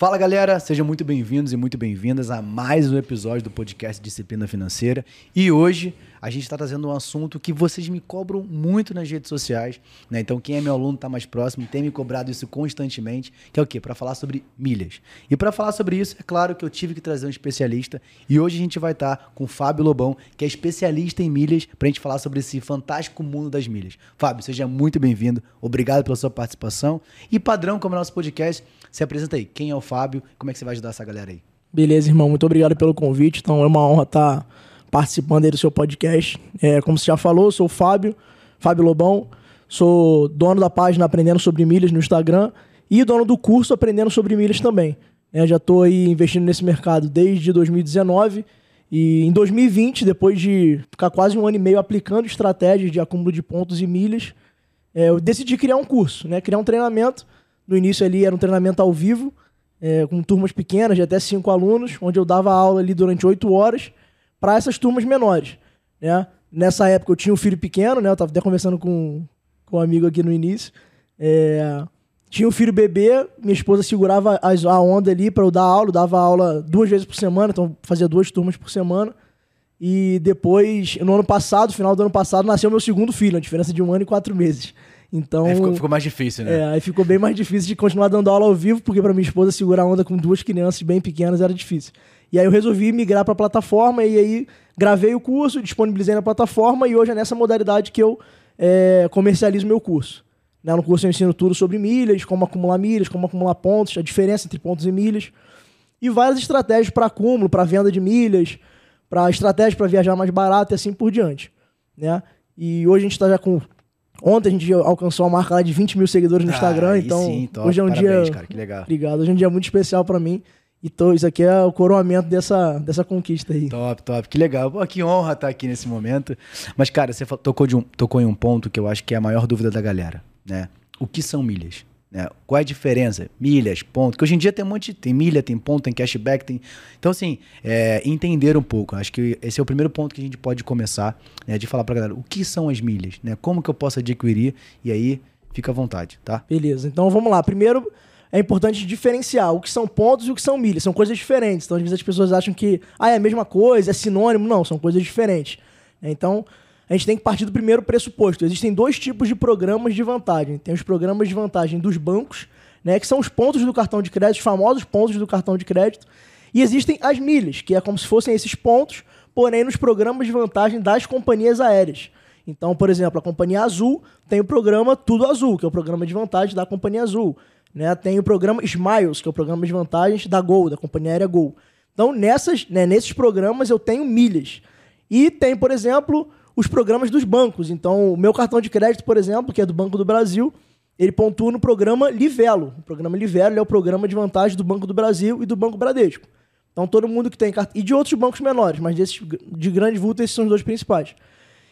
Fala galera, sejam muito bem-vindos e muito bem-vindas a mais um episódio do podcast Disciplina Financeira. E hoje a gente está trazendo um assunto que vocês me cobram muito nas redes sociais, né? Então quem é meu aluno está mais próximo tem me cobrado isso constantemente, que é o quê? Para falar sobre milhas. E para falar sobre isso, é claro que eu tive que trazer um especialista e hoje a gente vai estar tá com o Fábio Lobão, que é especialista em milhas, para a gente falar sobre esse fantástico mundo das milhas. Fábio, seja muito bem-vindo, obrigado pela sua participação e padrão como é nosso podcast se apresenta aí. Quem é o Fábio? Como é que você vai ajudar essa galera aí? Beleza, irmão. Muito obrigado pelo convite. Então é uma honra estar participando aí do seu podcast. É, como você já falou, sou o Fábio, Fábio Lobão. Sou dono da página Aprendendo Sobre Milhas no Instagram e dono do curso Aprendendo Sobre Milhas também. É, já estou aí investindo nesse mercado desde 2019 e em 2020, depois de ficar quase um ano e meio aplicando estratégias de acúmulo de pontos e milhas, é, eu decidi criar um curso, né? criar um treinamento no início ali era um treinamento ao vivo, é, com turmas pequenas, de até cinco alunos, onde eu dava aula ali durante oito horas para essas turmas menores. Né? Nessa época eu tinha um filho pequeno, né? Eu estava até conversando com, com um amigo aqui no início. É, tinha um filho bebê, minha esposa segurava a onda ali para eu dar aula, eu dava aula duas vezes por semana, então fazia duas turmas por semana. E depois, no ano passado, final do ano passado, nasceu meu segundo filho, a diferença de um ano e quatro meses. Então. Aí ficou, ficou, mais difícil, né? É, aí ficou bem mais difícil de continuar dando aula ao vivo, porque para minha esposa segurar a onda com duas crianças bem pequenas era difícil. E aí eu resolvi migrar para a plataforma e aí gravei o curso, disponibilizei na plataforma e hoje é nessa modalidade que eu é, comercializo meu curso. Né? No curso eu ensino tudo sobre milhas, como acumular milhas, como acumular pontos, a diferença entre pontos e milhas e várias estratégias para acúmulo, para venda de milhas, para estratégias para viajar mais barato e assim por diante. Né? E hoje a gente está já com Ontem a gente alcançou a marca lá de 20 mil seguidores no ah, Instagram, então sim, hoje é um Parabéns, dia. Cara, que legal. Obrigado. Hoje é um dia muito especial para mim. E tô, isso aqui é o coroamento dessa, dessa conquista aí. Top, top. Que legal. Pô, que honra estar aqui nesse momento. Mas, cara, você tocou, de um, tocou em um ponto que eu acho que é a maior dúvida da galera, né? O que são milhas? Né? Qual é a diferença? Milhas, ponto. Que hoje em dia tem um monte, tem milha, tem ponto, tem cashback, tem. Então, assim, é, entender um pouco. Acho que esse é o primeiro ponto que a gente pode começar, né, de falar pra galera o que são as milhas, né? Como que eu posso adquirir? E aí, fica à vontade, tá? Beleza. Então vamos lá. Primeiro, é importante diferenciar o que são pontos e o que são milhas. São coisas diferentes. Então, às vezes as pessoas acham que ah, é a mesma coisa, é sinônimo. Não, são coisas diferentes. Então, a gente tem que partir do primeiro pressuposto. Existem dois tipos de programas de vantagem. Tem os programas de vantagem dos bancos, né, que são os pontos do cartão de crédito, os famosos pontos do cartão de crédito. E existem as milhas, que é como se fossem esses pontos, porém nos programas de vantagem das companhias aéreas. Então, por exemplo, a companhia Azul tem o programa Tudo Azul, que é o programa de vantagem da companhia Azul. Né? Tem o programa Smiles, que é o programa de vantagens da Gol, da companhia aérea Gol. Então, nessas, né, nesses programas eu tenho milhas. E tem, por exemplo, os programas dos bancos. Então, o meu cartão de crédito, por exemplo, que é do Banco do Brasil, ele pontua no programa Livelo. O programa Livelo é o programa de vantagem do Banco do Brasil e do Banco Bradesco. Então, todo mundo que tem cartão. E de outros bancos menores, mas desses de grande vulto, esses são os dois principais.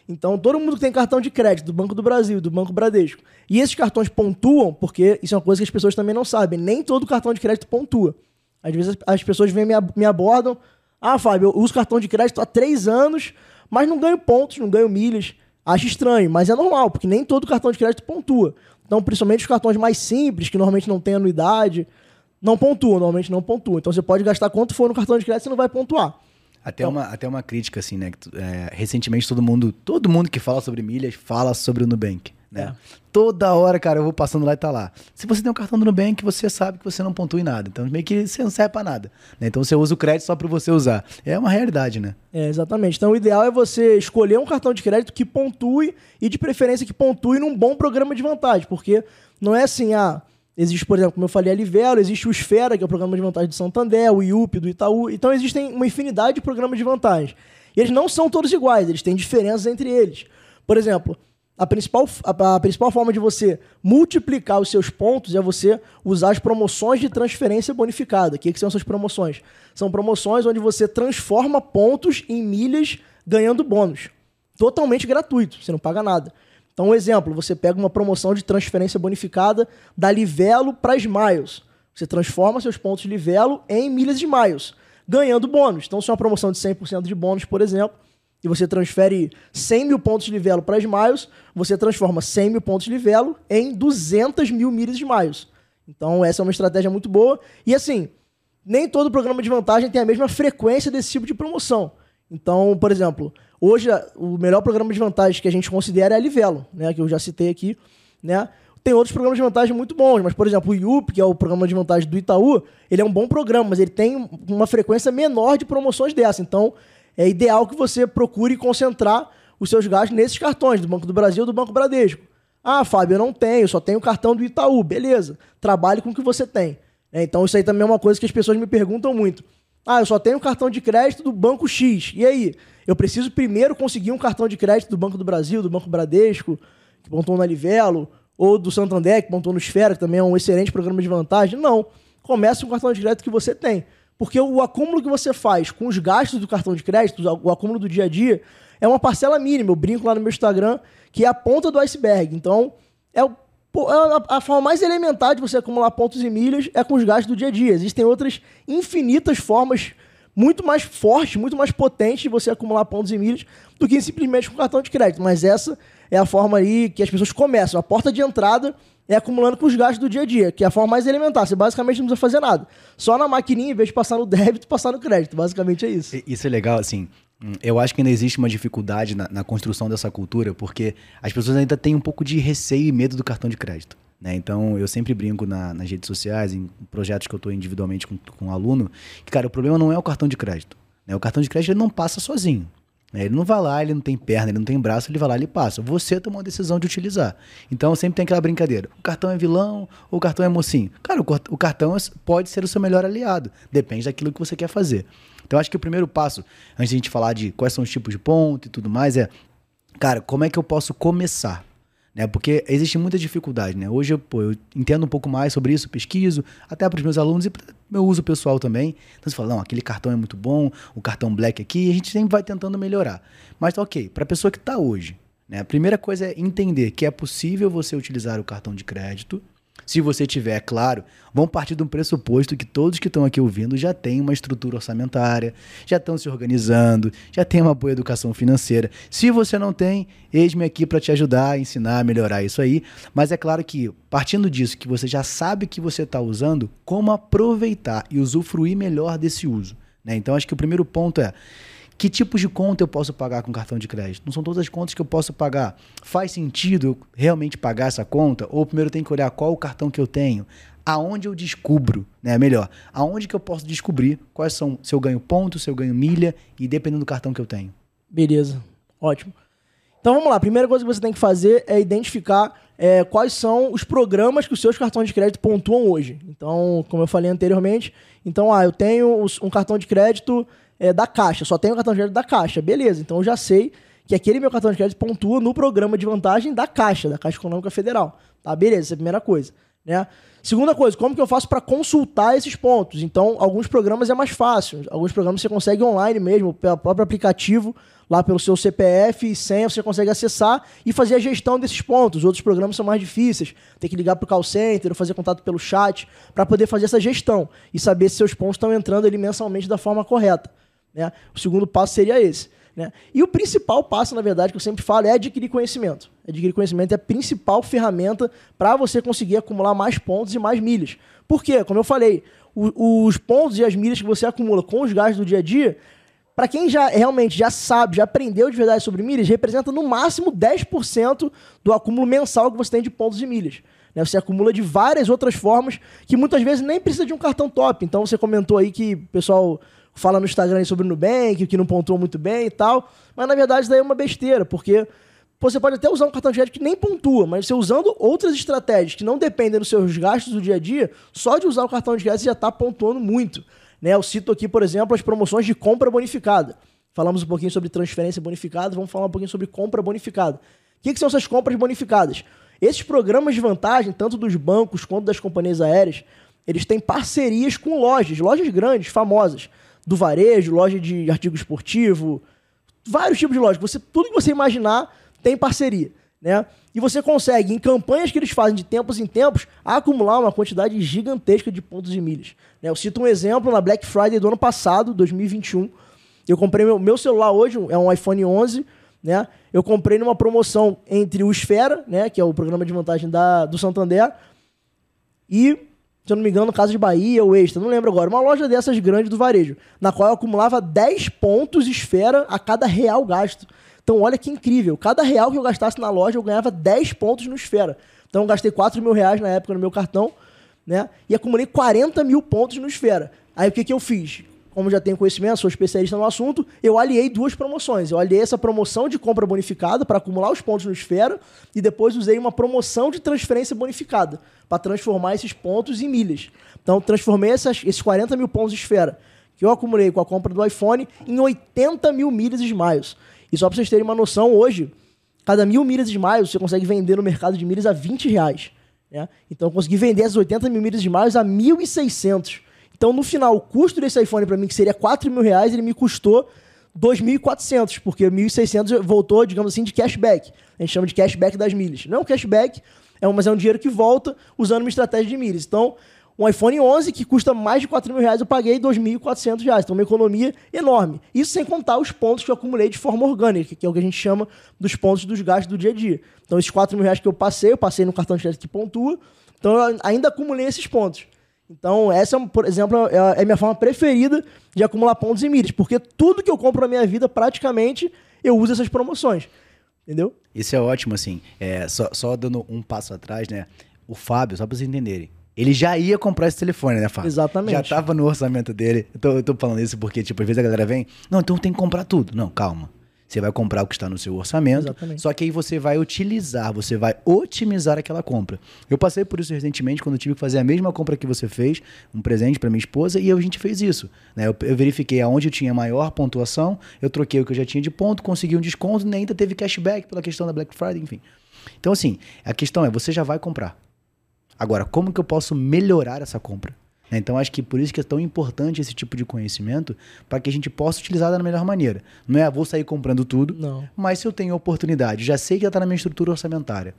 Então, todo mundo que tem cartão de crédito do Banco do Brasil, do Banco Bradesco, e esses cartões pontuam, porque isso é uma coisa que as pessoas também não sabem, nem todo cartão de crédito pontua. Às vezes as pessoas vêm me, abordam, ah, Fábio, eu uso cartão de crédito há três anos, mas não ganho pontos, não ganho milhas. Acho estranho, mas é normal, porque nem todo cartão de crédito pontua. Então, principalmente os cartões mais simples, que normalmente não tem anuidade, não pontuam, normalmente não pontuam. Então, você pode gastar quanto for no cartão de crédito, você não vai pontuar. Até, então, uma, até uma crítica, assim, né? É, recentemente, todo mundo, todo mundo que fala sobre milhas fala sobre o Nubank. Né? É. Toda hora, cara, eu vou passando lá e tá lá. Se você tem um cartão do Nubank, você sabe que você não pontua em nada. Então, meio que você não serve pra nada. Né? Então, você usa o crédito só para você usar. É uma realidade, né? É, exatamente. Então, o ideal é você escolher um cartão de crédito que pontue e, de preferência, que pontue num bom programa de vantagem. Porque não é assim, ah, existe, por exemplo, como eu falei, a Livelo, existe o Esfera, que é o programa de vantagem do Santander, o IUP do Itaú. Então, existem uma infinidade de programas de vantagem. E eles não são todos iguais, eles têm diferenças entre eles. Por exemplo, a principal, a, a, principal forma de você multiplicar os seus pontos é você usar as promoções de transferência bonificada. O que, que são essas promoções? São promoções onde você transforma pontos em milhas ganhando bônus. Totalmente gratuito, você não paga nada. Então, um exemplo, você pega uma promoção de transferência bonificada da Livelo para Smiles. Você transforma seus pontos de Livelo em milhas de Miles, ganhando bônus. Então, se é uma promoção de 100% de bônus, por exemplo, e você transfere 100 mil pontos de livelo para Smiles, você transforma 100 mil pontos de livelo em 200 mil milhas de Smiles. Então, essa é uma estratégia muito boa. E assim, nem todo programa de vantagem tem a mesma frequência desse tipo de promoção. Então, por exemplo, hoje o melhor programa de vantagem que a gente considera é a Livelo, né, que eu já citei aqui, né? Tem outros programas de vantagem muito bons, mas, por exemplo, o IUP, que é o programa de vantagem do Itaú, ele é um bom programa, mas ele tem uma frequência menor de promoções dessa. Então, é ideal que você procure concentrar os seus gastos nesses cartões do Banco do Brasil do Banco Bradesco. Ah, Fábio, eu não tenho, só tenho o cartão do Itaú. Beleza, trabalhe com o que você tem. É, então, isso aí também é uma coisa que as pessoas me perguntam muito. Ah, eu só tenho o cartão de crédito do Banco X. E aí? Eu preciso primeiro conseguir um cartão de crédito do Banco do Brasil, do Banco Bradesco, que pontuou na Livelo, ou do Santander, que montou no Esfera, que também é um excelente programa de vantagem. Não. Comece com o cartão de crédito que você tem. Porque o acúmulo que você faz com os gastos do cartão de crédito, o acúmulo do dia a dia, é uma parcela mínima. Eu brinco lá no meu Instagram que é a ponta do iceberg. Então, é, o, é a, forma mais elementar de você acumular pontos e milhas é com os gastos do dia a dia. Existem outras infinitas formas muito mais fortes, muito mais potentes de você acumular pontos e milhas do que simplesmente com cartão de crédito. Mas essa é a forma aí que as pessoas começam. A porta de entrada é acumulando com os gastos do dia a dia, que é a forma mais elementar. Você basicamente não precisa fazer nada. Só na maquininha, em vez de passar no débito, passar no crédito. Basicamente é isso. Isso é legal, assim. Hum, eu acho que ainda existe uma dificuldade na, na construção dessa cultura, porque as pessoas ainda têm um pouco de receio e medo do cartão de crédito. Né? Então, eu sempre brinco na, nas redes sociais, em projetos que eu estou individualmente com, com um aluno, que, cara, o problema não é o cartão de crédito. Né? O cartão de crédito ele não passa sozinho. Né? Ele não vai lá, ele não tem perna, ele não tem braço, ele vai lá, ele passa. Você tomou a decisão de utilizar. Então sempre tem aquela brincadeira. O cartão é vilão ou o cartão é mocinho? Cara, o cartão é, pode ser o seu melhor aliado. Depende daquilo que você quer fazer. Então acho que o primeiro passo, antes de a gente falar de quais são os tipos de ponto e tudo mais, é, cara, como é que eu posso começar? Né? Porque existe muita dificuldade, né? Hoje pô, eu entendo um pouco mais sobre isso, pesquiso, até para os meus alunos e para meu uso pessoal também. Então você fala, não, aquele cartão é muito bom, o cartão black aqui, a gente sempre vai tentando melhorar. Mas ok, para a pessoa que está hoje, né? A primeira coisa é entender que é possível você utilizar o cartão de crédito se você tiver, claro, vão partir de um pressuposto que todos que estão aqui ouvindo já têm uma estrutura orçamentária, já estão se organizando, já têm uma boa educação financeira. Se você não tem, eis-me aqui para te ajudar ensinar melhorar isso aí. Mas é claro que, partindo disso, que você já sabe que você está usando, como aproveitar e usufruir melhor desse uso. Né? Então, acho que o primeiro ponto é que tipos de conta eu posso pagar com cartão de crédito? Não são todas as contas que eu posso pagar. Faz sentido realmente pagar essa conta? Ou primeiro eu tenho que olhar qual o cartão que eu tenho? Aonde eu descubro, né? Melhor, aonde que eu posso descobrir quais são se eu ganho ponto, se eu ganho milha e dependendo do cartão que eu tenho. Beleza, ótimo. Então vamos lá, a primeira coisa que você tem que fazer é identificar é, quais são os programas que os seus cartões de crédito pontuam hoje. Então, como eu falei anteriormente, então, ah, eu tenho um cartão de crédito é, da Caixa, só tenho o cartão de crédito da Caixa. Beleza, então eu já sei que aquele meu cartão de crédito pontua no programa de vantagem da Caixa, da Caixa Econômica Federal. Tá, beleza, essa é a primeira coisa. Né? Segunda coisa, como que eu faço para consultar esses pontos? Então, alguns programas é mais fácil. Alguns programas você consegue online mesmo, pelo próprio aplicativo, lá pelo seu CPF e senha, você consegue acessar e fazer a gestão desses pontos. Outros programas são mais difíceis. Tem que ligar para o call center ou fazer contato pelo chat para poder fazer essa gestão e saber se seus pontos estão entrando ali mensalmente da forma correta. Né? O segundo passo seria esse. Né? E o principal passo, na verdade, que eu sempre falo é adquirir conhecimento. Adquirir conhecimento é a principal ferramenta para você conseguir acumular mais pontos e mais milhas. Por quê? Como eu falei, o, os pontos e as milhas que você acumula com os gastos do dia a dia, para quem já realmente já sabe, já aprendeu de verdade sobre milhas, representa no máximo 10% do acúmulo mensal que você tem de pontos e milhas. Né? Você acumula de várias outras formas que muitas vezes nem precisa de um cartão top. Então você comentou aí que pessoal fala no Instagram sobre o Nubank, que não pontuou muito bem e tal. Mas na verdade daí é uma besteira, porque você pode até usar um cartão de crédito que nem pontua, mas você usando outras estratégias que não dependem dos seus gastos do dia a dia, só de usar o cartão de crédito já está pontuando muito. Né? Eu cito aqui, por exemplo, as promoções de compra bonificada. Falamos um pouquinho sobre transferência bonificada, vamos falar um pouquinho sobre compra bonificada. O que, que são essas compras bonificadas? Esses programas de vantagem, tanto dos bancos quanto das companhias aéreas, eles têm parcerias com lojas, lojas grandes, famosas do varejo, loja de artigo esportivo, vários tipos de lojas. Você, tudo que você imaginar tem parceria. Né? E você consegue, em campanhas que eles fazem de tempos em tempos, acumular uma quantidade gigantesca de pontos e milhas. Né? Eu cito um exemplo na Black Friday do ano passado, 2021. Eu comprei meu, meu celular hoje, é um iPhone 11, né? Eu comprei numa promoção entre o Esfera, né, que é o programa de vantagem da, do Santander, e se eu não me engano, Casa de Bahia ou Extra, não lembro agora, uma loja dessas grandes do varejo, na qual eu acumulava 10 pontos esfera a cada real gasto. Então, olha que incrível. Cada real que eu gastasse na loja, eu ganhava 10 pontos no esfera. Então, eu gastei 4 mil reais na época no meu cartão, né? E acumulei 40 mil pontos no esfera. Aí, o que, que eu fiz? Como já tenho conhecimento, sou especialista no assunto, eu aliei duas promoções. Eu aliei essa promoção de compra bonificada para acumular os pontos no Esfera e depois usei uma promoção de transferência bonificada para transformar esses pontos em milhas. Então, transformei essas, esses 40 mil pontos de Esfera que eu acumulei com a compra do iPhone em 80 mil milhas Smiles. E só para vocês terem uma noção, hoje, cada mil milhas Smiles você consegue vender no mercado de milhas a 20 reais. Né? Então, eu consegui vender essas 80 mil milhas Smiles a 1.600 então, no final, o custo desse iPhone para mim, que seria 4 mil reais, ele me custou 2.400, porque 1.600 voltou, digamos assim, de cashback. A gente chama de cashback das milhas. Não é um cashback, é um, mas é um dinheiro que volta usando uma estratégia de milhas. Então, um iPhone 11 que custa mais de 4 mil reais, eu paguei 2.400 reais. Então, uma economia enorme. Isso sem contar os pontos que eu acumulei de forma orgânica, que é o que a gente chama dos pontos dos gastos do dia a dia. Então, esses 4 mil reais que eu passei, eu passei no cartão de crédito que pontua. Então, eu ainda acumulei esses pontos. Então, essa, por exemplo, é a minha forma preferida de acumular pontos e milhas, porque tudo que eu compro na minha vida, praticamente, eu uso essas promoções. Entendeu? Isso é ótimo, assim. É, só, só dando um passo atrás, né? O Fábio, só pra vocês entenderem, ele já ia comprar esse telefone, né, Fábio? Exatamente. Já tava no orçamento dele. Eu tô, eu tô falando isso porque, tipo, às vezes a galera vem, não, então tem que comprar tudo. Não, calma. Você vai comprar o que está no seu orçamento. Exatamente. Só que aí você vai utilizar, você vai otimizar aquela compra. Eu passei por isso recentemente quando eu tive que fazer a mesma compra que você fez, um presente para minha esposa, e a gente fez isso. Né? Eu, eu, verifiquei aonde eu tinha maior pontuação, eu troquei o que eu já tinha de ponto, consegui um desconto, e ainda teve cashback pela questão da Black Friday, enfim. Então, assim, a questão é, você já vai comprar. Agora, como que eu posso melhorar essa compra? Né? Então acho que por isso que é tão importante esse tipo de conhecimento para que a gente possa utilizar da melhor maneira. Não é, ah, vou sair comprando tudo, Não. mas se eu tenho oportunidade, já sei que já está na minha estrutura orçamentária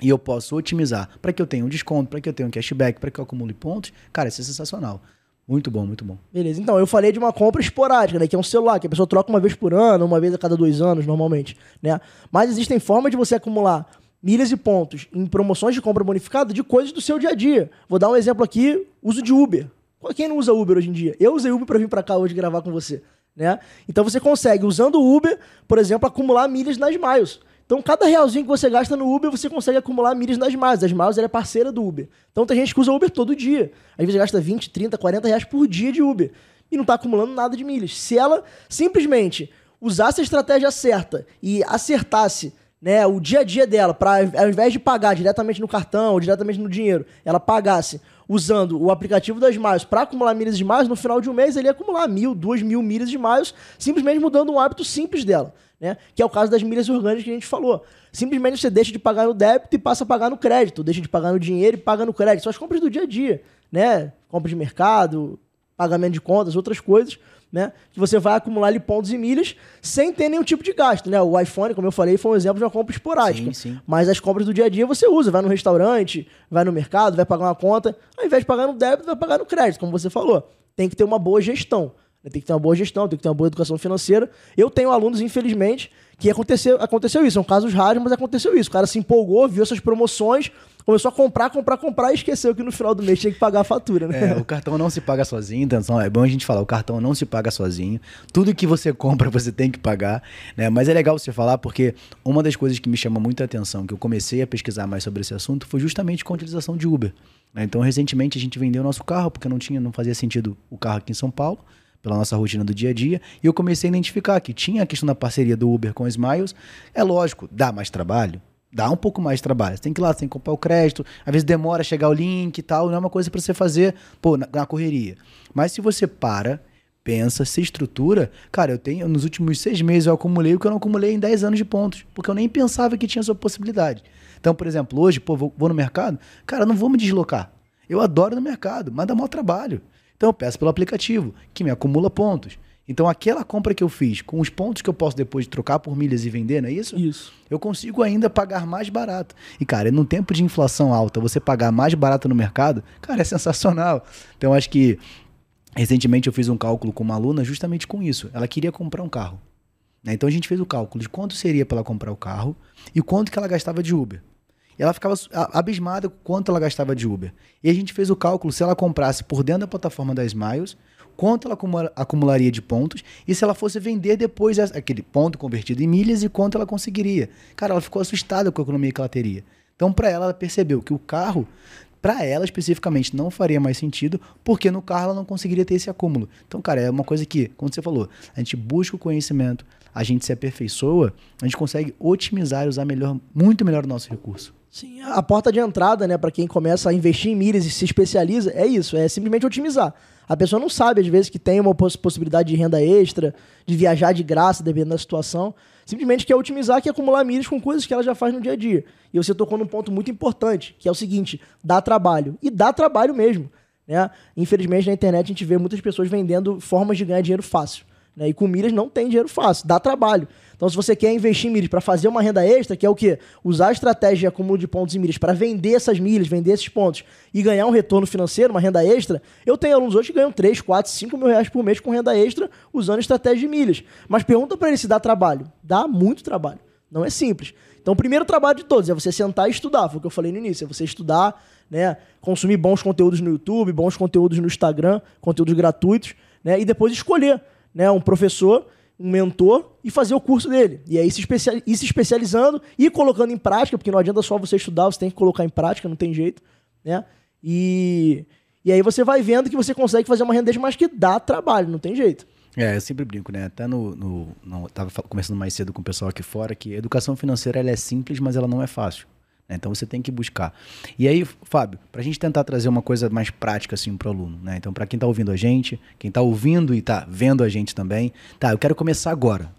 e eu posso otimizar para que eu tenha um desconto, para que eu tenha um cashback, para que eu acumule pontos, cara, isso é sensacional. Muito bom, muito bom. Beleza, então eu falei de uma compra esporádica, né? Que é um celular, que a pessoa troca uma vez por ano, uma vez a cada dois anos, normalmente, né? Mas existem formas de você acumular milhas e pontos em promoções de compra bonificada de coisas do seu dia a dia. Vou dar um exemplo aqui, uso de Uber. Quem não usa Uber hoje em dia? Eu usei Uber para vir para cá hoje gravar com você, né? Então você consegue, usando o Uber, por exemplo, acumular milhas nas Miles. Então, cada realzinho que você gasta no Uber, você consegue acumular milhas nas Miles. As Miles é parceira do Uber. Então, tem gente que usa Uber todo dia. Às vezes gasta 20, 30, 40 reais por dia de Uber. E não está acumulando nada de milhas. Se ela simplesmente usasse a estratégia certa e acertasse né, o dia a dia dela, para ao invés de pagar diretamente no cartão ou diretamente no dinheiro, ela pagasse usando o aplicativo das Miles para acumular milhas de Miles, no final de um mês ele ia acumular mil, duas mil milhas de Miles, simplesmente mudando um hábito simples dela, né? Que é o caso das milhas orgânicas que a gente falou. Simplesmente você deixa de pagar no débito e passa a pagar no crédito, deixa de pagar no dinheiro e paga no crédito. São as compras do dia a dia, né? Compras de mercado, pagamento de contas, outras coisas né? Que você vai acumular ali pontos e milhas sem ter nenhum tipo de gasto, né? O iPhone, como eu falei, foi um exemplo de uma compra esporádica. Sim, sim. Mas as compras do dia a dia você usa, vai no restaurante, vai no mercado, vai pagar uma conta, ao invés de pagar no débito, vai pagar no crédito, como você falou. Tem que ter uma boa gestão. Né? Tem que ter uma boa gestão, tem que ter uma boa educação financeira. Eu tenho alunos, infelizmente, que aconteceu, aconteceu isso. São casos raros, mas aconteceu isso. O cara se empolgou, viu essas promoções, começou a comprar, comprar, comprar e esqueceu que no final do mês tinha que pagar a fatura, né? É, o cartão não se paga sozinho, então é bom a gente falar, o cartão não se paga sozinho. Tudo que você compra você tem que pagar, né? Mas é legal você falar porque uma das coisas que me chama muita atenção, que eu comecei a pesquisar mais sobre esse assunto, foi justamente com a utilização de Uber. Né? Então, recentemente a gente vendeu nosso carro porque não tinha, não fazia sentido o carro aqui em São Paulo pela nossa rotina do dia a dia, e eu comecei a identificar que tinha a questão da parceria do Uber com os Smiles. É lógico, dá mais trabalho, dá um pouco mais de trabalho. Você tem que ir lá, tem que comprar o crédito, às vezes demora chegar o link e tal, não é uma coisa para você fazer, pô, na, na, correria. Mas se você para, pensa, se estrutura, cara, eu tenho, nos últimos seis meses eu acumulei o que eu não acumulei em dez anos de pontos, porque eu nem pensava que tinha essa possibilidade. Então, por exemplo, hoje, pô, vou, vou no mercado, cara, não vou me deslocar. Eu adoro no mercado, mas dá mau trabalho. Então eu peço pelo aplicativo, que me acumula pontos. Então, aquela compra que eu fiz, com os pontos que eu posso depois trocar por milhas e vender, não é isso? Isso. Eu consigo ainda pagar mais barato. E, cara, num tempo de inflação alta, você pagar mais barato no mercado, cara, é sensacional. Então, acho que recentemente eu fiz um cálculo com uma aluna justamente com isso. Ela queria comprar um carro. Né? Então, a gente fez o cálculo de quanto seria para ela comprar o carro e quanto que ela gastava de Uber. E ela ficava abismada com quanto ela gastava de Uber. E a gente fez o cálculo se ela comprasse por dentro da plataforma da Smiles, quanto ela acumularia de pontos e se ela fosse vender depois aquele ponto convertido em milhas e quanto ela conseguiria. Cara, ela ficou assustada com a economia que ela teria. Então, para ela, ela percebeu que o carro para ela especificamente não faria mais sentido, porque no carro ela não conseguiria ter esse acúmulo. Então, cara, é uma coisa que, como você falou, a gente busca o conhecimento, a gente se aperfeiçoa, a gente consegue otimizar e usar melhor, muito melhor o nosso recurso. Sim, a porta de entrada, né, para quem começa a investir em milhas e se especializa, é isso, é simplesmente otimizar. A pessoa não sabe, às vezes, que tem uma possibilidade de renda extra, de viajar de graça, dependendo da situação. Simplesmente quer otimizar, quer acumular milhas com coisas que ela já faz no dia a dia. E você tocou num ponto muito importante, que é o seguinte: dá trabalho. E dá trabalho mesmo. Né? Infelizmente, na internet a gente vê muitas pessoas vendendo formas de ganhar dinheiro fácil. Né? E com milhas não tem dinheiro fácil, dá trabalho. Então, se você quer investir em milhas para fazer uma renda extra, que é o quê? Usar a estratégia de acúmulo de pontos em milhas para vender essas milhas, vender esses pontos e ganhar um retorno financeiro, uma renda extra, eu tenho alunos hoje que ganham 3, 4, 5 mil reais por mês com renda extra usando estratégia de milhas. Mas pergunta para ele se dá trabalho. Dá muito trabalho. Não é simples. Então, o primeiro trabalho de todos é você sentar e estudar. Foi o que eu falei no início. É você estudar, né? Consumir bons conteúdos no YouTube, bons conteúdos no Instagram, conteúdos gratuitos, né? E depois escolher né, um professor, um mentor e fazer o curso dele. E aí se se especializando e colocando em prática, porque não adianta só você estudar, você tem que colocar em prática, não tem jeito, né? E, e aí você vai vendo que você consegue fazer uma renda mas que dá trabalho, não tem jeito. É, eu sempre brinco, né? Até no, no, no. Tava conversando mais cedo com o pessoal aqui fora que a educação financeira ela é simples, mas ela não é fácil. Né? Então você tem que buscar. E aí, Fábio, para a gente tentar trazer uma coisa mais prática assim para o aluno, né? Então, para quem está ouvindo a gente, quem está ouvindo e está vendo a gente também, tá, eu quero começar agora.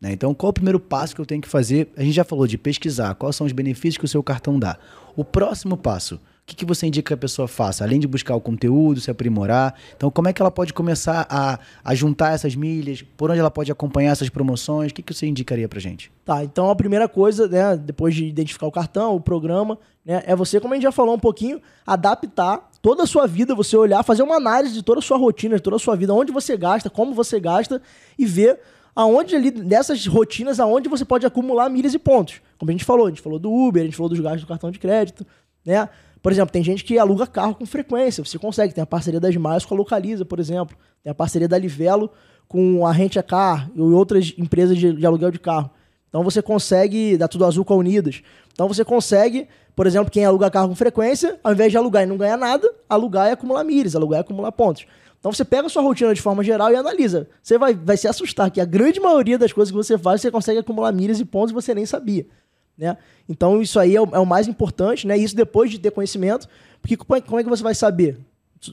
Né? Então, qual o primeiro passo que eu tenho que fazer? A gente já falou de pesquisar quais são os benefícios que o seu cartão dá. O próximo passo, que, que você indica que a pessoa faça? Além de buscar o conteúdo, se aprimorar. Então, como é que ela pode começar a, a juntar essas milhas? Por onde ela pode acompanhar essas promoções? O que, que você indicaria pra gente? Tá, então a primeira coisa, né, depois de identificar o cartão, o programa, né, é você, como a gente já falou um pouquinho, adaptar toda a sua vida, você olhar, fazer uma análise de toda a sua rotina, de toda a sua vida, onde você gasta, como você gasta e ver aonde ali, dessas rotinas, aonde você pode acumular milhas e pontos. Como a gente falou, a gente falou do Uber, a gente falou dos gastos do cartão de crédito, né? Por exemplo, tem gente que aluga carro com frequência, você consegue. Tem a parceria das Miles com a Localiza, por exemplo. Tem a parceria da Livelo com a Rente a Car e outras empresas de, de aluguel de carro. Então você consegue, da Tudo Azul com a Unidas. Então você consegue, por exemplo, quem aluga carro com frequência, ao invés de alugar e não ganhar nada, alugar e acumular milhas, alugar e acumular pontos. Então você pega a sua rotina de forma geral e analisa. Você vai, vai se assustar que a grande maioria das coisas que você faz, você consegue acumular milhas e pontos e você nem sabia. Né? Então isso aí é o, é o, mais importante, né? Isso depois de ter conhecimento, porque como é, como é, que você vai saber?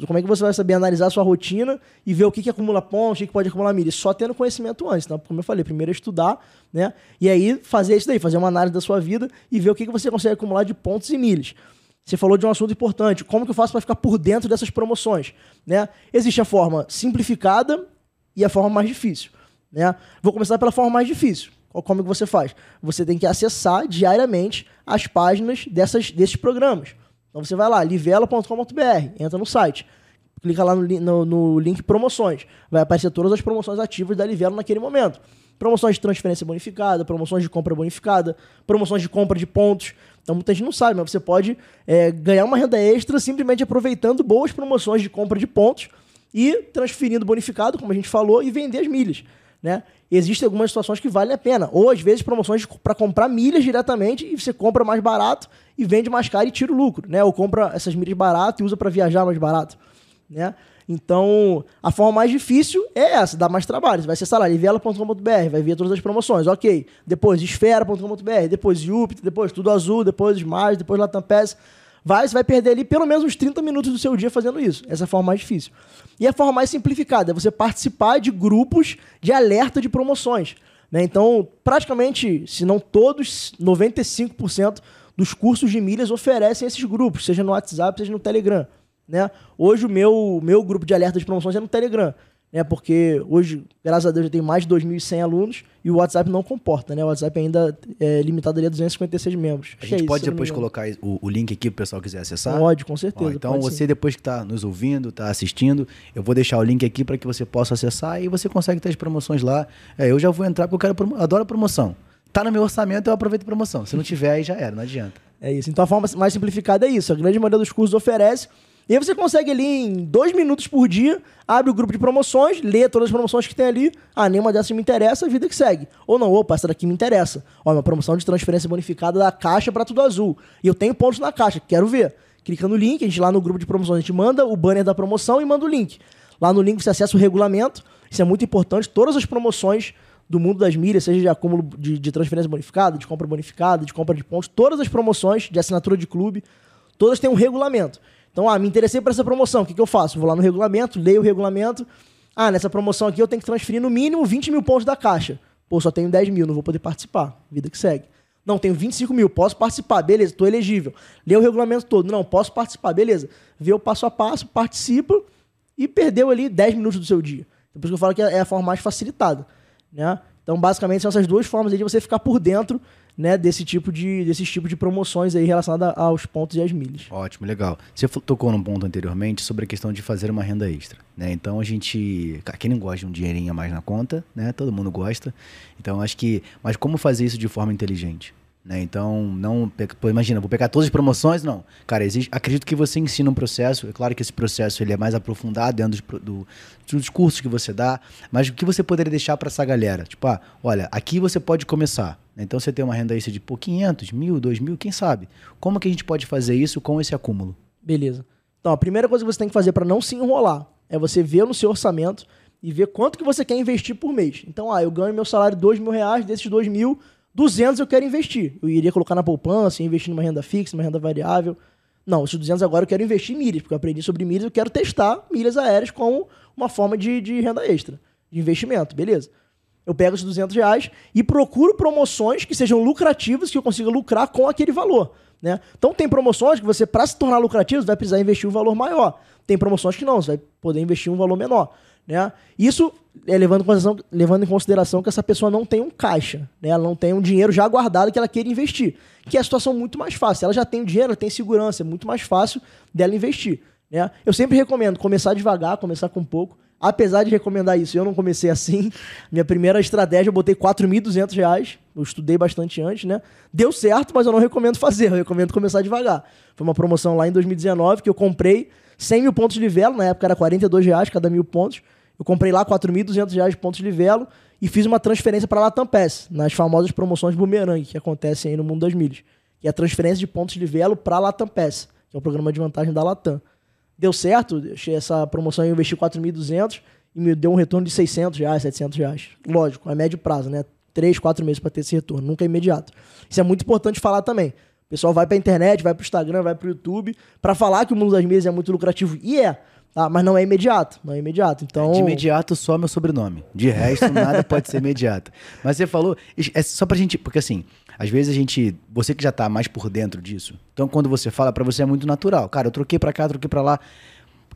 Como é que você vai saber analisar a sua rotina e ver o que, que acumula pontos, o que, que pode acumular milhas? Só tendo conhecimento antes. Então, como eu falei, primeiro é estudar, né? E aí fazer isso daí, fazer uma análise da sua vida e ver o que, que você consegue acumular de pontos e milhas. Você falou de um assunto importante. Como que eu faço para ficar por dentro dessas promoções? Né? Existe a forma simplificada e a forma mais difícil. Né? Vou começar pela forma mais difícil. Como que você faz? Você tem que acessar diariamente as páginas dessas, desses programas. Então você vai lá, livela.com.br, entra no site, clica lá no, no, no, link promoções. Vai aparecer todas as promoções ativas da Livelo naquele momento. Promoções de transferência bonificada, promoções de compra bonificada, promoções de compra de pontos. Então muita gente não sabe, mas você pode é, ganhar uma renda extra simplesmente aproveitando boas promoções de compra de pontos e transferindo bonificado, como a gente falou, e vender as milhas. Né? Existem algumas situações que valem a pena. Ou às vezes promoções para comprar milhas diretamente e você compra mais barato e vende mais caro e tira o lucro, né? Ou compra essas milhas barato e usa para viajar mais barato, né? Então, a forma mais difícil é essa, dá mais trabalho. Você vai acessar lá, livela.com.br, vai ver todas as promoções, ok. Depois, esfera.com.br, depois Júpiter, depois Tudo Azul, depois mais, depois Latam Pass vai, você vai perder ali pelo menos uns 30 minutos do seu dia fazendo isso. Essa é a forma mais difícil. E a forma mais simplificada é você participar de grupos de alerta de promoções. Né? Então, praticamente, se não todos, 95% dos cursos de milhas oferecem esses grupos, seja no WhatsApp, seja no Telegram. Né? Hoje o meu, meu grupo de alerta de promoções é no Telegram né? Porque hoje, graças a Deus, já tem mais de 2.100 alunos e o WhatsApp não comporta, né? O WhatsApp ainda é limitado ali a 256 membros. A gente é pode isso, depois colocar o, o, link aqui para o pessoal quiser acessar? Pode, com certeza. Ó, então você sim. depois que está nos ouvindo, está assistindo, eu vou deixar o link aqui para que você possa acessar e você consegue ter as promoções lá. É, eu já vou entrar porque eu quero adoro promoção. Tá no meu orçamento, eu aproveito a promoção. Se não tiver, aí já era, não adianta. É isso. Então a forma mais simplificada é isso. A grande maioria dos cursos oferece. E aí você consegue ali em dois minutos por dia, abre o grupo de promoções, lê todas as promoções que tem ali. Ah, nenhuma dessas me interessa, a vida que segue. Ou não, opa, essa daqui me interessa. Ó, uma promoção de transferência bonificada da caixa para tudo azul. E eu tenho pontos na caixa, quero ver. Clica no link, a gente lá no grupo de promoções, a gente manda o banner da promoção e manda o link. Lá no link você acessa o regulamento. Isso é muito importante. Todas as promoções do mundo das milhas, seja de acúmulo de, de transferência bonificada, de compra bonificada, de compra de pontos, todas as promoções de assinatura de clube, todas têm um regulamento. Então, ah, me interessei por essa promoção, o que, que eu faço? Vou lá no regulamento, leio o regulamento. Ah, nessa promoção aqui eu tenho que transferir no mínimo 20 mil pontos da caixa. Pô, só tenho 10 mil, não vou poder participar. Vida que segue. Não, tenho 25 mil, posso participar, beleza, estou elegível. Lê o regulamento todo. Não, posso participar, beleza. Vê o passo a passo, participa e perdeu ali 10 minutos do seu dia. Por isso que eu falo que é a forma mais facilitada. Né? Então, basicamente, são essas duas formas de você ficar por dentro né, desse tipo de, desses tipos de promoções aí relacionadas aos pontos e às milhas. Ótimo, legal. Você tocou num ponto anteriormente sobre a questão de fazer uma renda extra, né? Então a gente, quem não gosta de um dinheirinho a mais na conta, né? Todo mundo gosta. Então acho que, mas como fazer isso de forma inteligente? Né? Então, não. Pô, imagina, vou pegar todas as promoções? Não. Cara, existe, acredito que você ensina um processo. É claro que esse processo ele é mais aprofundado dentro do, do, dos cursos que você dá. Mas o que você poderia deixar para essa galera? Tipo, ah, olha, aqui você pode começar. Né? Então, você tem uma renda extra de pô, 500, mil, 2 mil, quem sabe? Como que a gente pode fazer isso com esse acúmulo? Beleza. Então, a primeira coisa que você tem que fazer para não se enrolar é você ver no seu orçamento e ver quanto que você quer investir por mês. Então, ah, eu ganho meu salário 2 mil reais, desses 2 mil 200 eu quero investir. Eu iria colocar na poupança, investir numa renda fixa, numa renda variável. Não, esses 200 agora eu quero investir em milhas, porque eu aprendi sobre milhas, eu quero testar milhas aéreas como uma forma de, de renda extra, de investimento, beleza. Eu pego esses 200 reais e procuro promoções que sejam lucrativas, que eu consiga lucrar com aquele valor. Né? Então tem promoções que você, para se tornar lucrativo, vai precisar investir um valor maior. Tem promoções que não, você vai poder investir um valor menor. Né? Isso é levando em, consideração, levando em consideração que essa pessoa não tem um caixa, né? ela não tem um dinheiro já guardado que ela queira investir, que é a situação muito mais fácil. Ela já tem o dinheiro, ela tem segurança, é muito mais fácil dela investir. Né? Eu sempre recomendo começar devagar, começar com pouco. Apesar de recomendar isso, eu não comecei assim. Minha primeira estratégia, eu botei R$ 4.200. Eu estudei bastante antes, né? Deu certo, mas eu não recomendo fazer. Eu recomendo começar devagar. Foi uma promoção lá em 2019 que eu comprei 100 mil pontos de velo. Na época era 42 reais cada mil pontos. Eu comprei lá 4.200 reais de pontos de velo e fiz uma transferência para a Latam Pass, nas famosas promoções Boomerang, que acontecem aí no mundo das milhas. Que é a transferência de pontos de velo para a Latam Pass, que é o programa de vantagem da Latam. Deu certo, essa promoção eu investi 4.200 e me deu um retorno de 600 reais, 700 reais. Lógico, é médio prazo, né? 3, 4 meses para ter esse retorno, nunca é imediato. Isso é muito importante falar também. O pessoal vai para a internet, vai para o Instagram, vai para o YouTube para falar que o mundo das milhas é muito lucrativo. E é. Ah, mas não é imediato, não é imediato. Então... De imediato só meu sobrenome. De resto, nada pode ser imediato. Mas você falou, é só pra gente, porque assim, às vezes a gente, você que já tá mais por dentro disso, então quando você fala, para você é muito natural. Cara, eu troquei para cá, troquei para lá.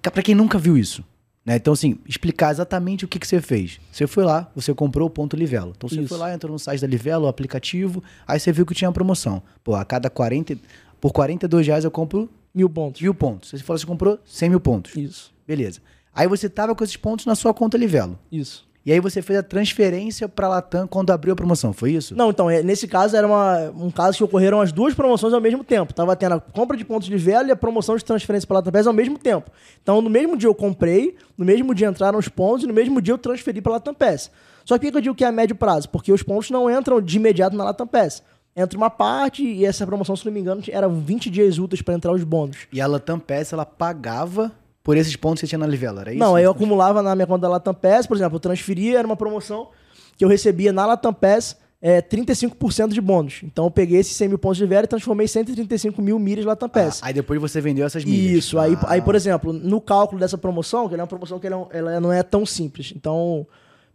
Para quem nunca viu isso, né? Então, assim, explicar exatamente o que, que você fez. Você foi lá, você comprou o ponto Livelo. Então, você Isso. foi lá, entrou no site da Livelo, o aplicativo, aí você viu que tinha promoção. Pô, a cada 40, por 42 reais eu compro Mil pontos. Mil pontos. Você falou que você comprou 100 mil pontos. Isso. Beleza. Aí você tava com esses pontos na sua conta Livelo. Isso. E aí você fez a transferência para a Latam quando abriu a promoção, foi isso? Não, então, é, nesse caso era uma, um caso que ocorreram as duas promoções ao mesmo tempo. Tava tendo a compra de pontos de velo e a promoção de transferência para a Latam Pass ao mesmo tempo. Então, no mesmo dia eu comprei, no mesmo dia entraram os pontos e no mesmo dia eu transferi para a Latam Pass. Só que por que eu digo que é a médio prazo? Porque os pontos não entram de imediato na Latam Pass entra uma parte e essa promoção, se não me engano, era 20 dias úteis para entrar os bônus. E a Latam Pass, ela pagava por esses pontos que você tinha na Livelo, era isso? Não, eu acumulava na minha conta da Latam Pass, por exemplo, eu transferia, era uma promoção que eu recebia na Latam Pass é, 35% de bônus. Então eu peguei esses 100 mil pontos de Livelo e transformei em 135 mil milhas Latam Pass. Ah, aí depois você vendeu essas milhas. Isso, aí, ah. aí por exemplo, no cálculo dessa promoção, que ela é uma promoção que ela, ela não é tão simples, então